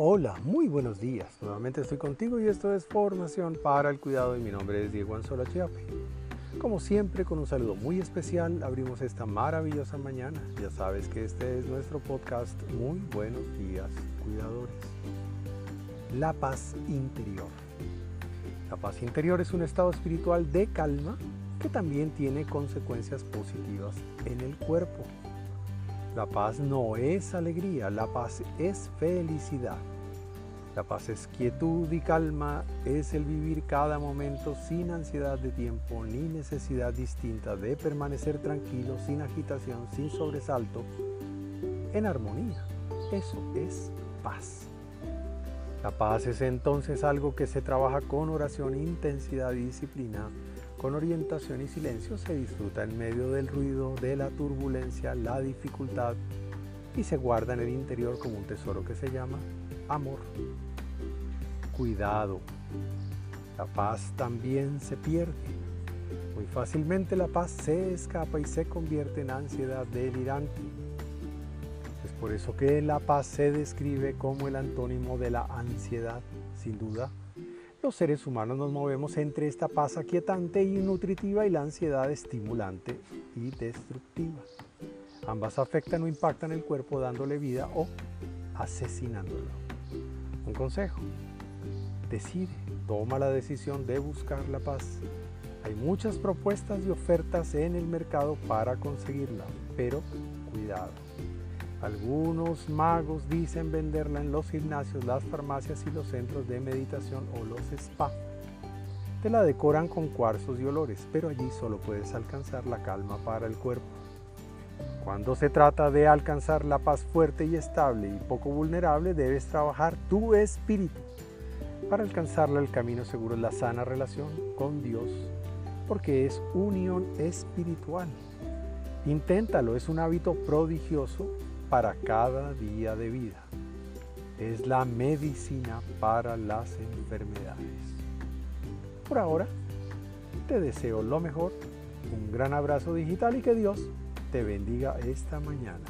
Hola, muy buenos días. Nuevamente estoy contigo y esto es Formación para el Cuidado y mi nombre es Diego Anzola Chiape. Como siempre, con un saludo muy especial, abrimos esta maravillosa mañana. Ya sabes que este es nuestro podcast Muy Buenos Días, Cuidadores. La paz interior. La paz interior es un estado espiritual de calma que también tiene consecuencias positivas en el cuerpo. La paz no es alegría, la paz es felicidad. La paz es quietud y calma, es el vivir cada momento sin ansiedad de tiempo ni necesidad distinta de permanecer tranquilo, sin agitación, sin sobresalto, en armonía. Eso es paz. La paz es entonces algo que se trabaja con oración, intensidad y disciplina con orientación y silencio se disfruta en medio del ruido, de la turbulencia, la dificultad y se guarda en el interior como un tesoro que se llama amor. Cuidado, la paz también se pierde. Muy fácilmente la paz se escapa y se convierte en ansiedad delirante. Es por eso que la paz se describe como el antónimo de la ansiedad, sin duda los seres humanos nos movemos entre esta paz aquietante y nutritiva y la ansiedad estimulante y destructiva. Ambas afectan o impactan el cuerpo dándole vida o asesinándolo. Un consejo. Decide, toma la decisión de buscar la paz. Hay muchas propuestas y ofertas en el mercado para conseguirla, pero cuidado. Algunos magos dicen venderla en los gimnasios, las farmacias y los centros de meditación o los spa. Te la decoran con cuarzos y olores, pero allí solo puedes alcanzar la calma para el cuerpo. Cuando se trata de alcanzar la paz fuerte y estable y poco vulnerable, debes trabajar tu espíritu. Para alcanzarla el camino seguro es la sana relación con Dios, porque es unión espiritual. Inténtalo, es un hábito prodigioso para cada día de vida. Es la medicina para las enfermedades. Por ahora, te deseo lo mejor, un gran abrazo digital y que Dios te bendiga esta mañana.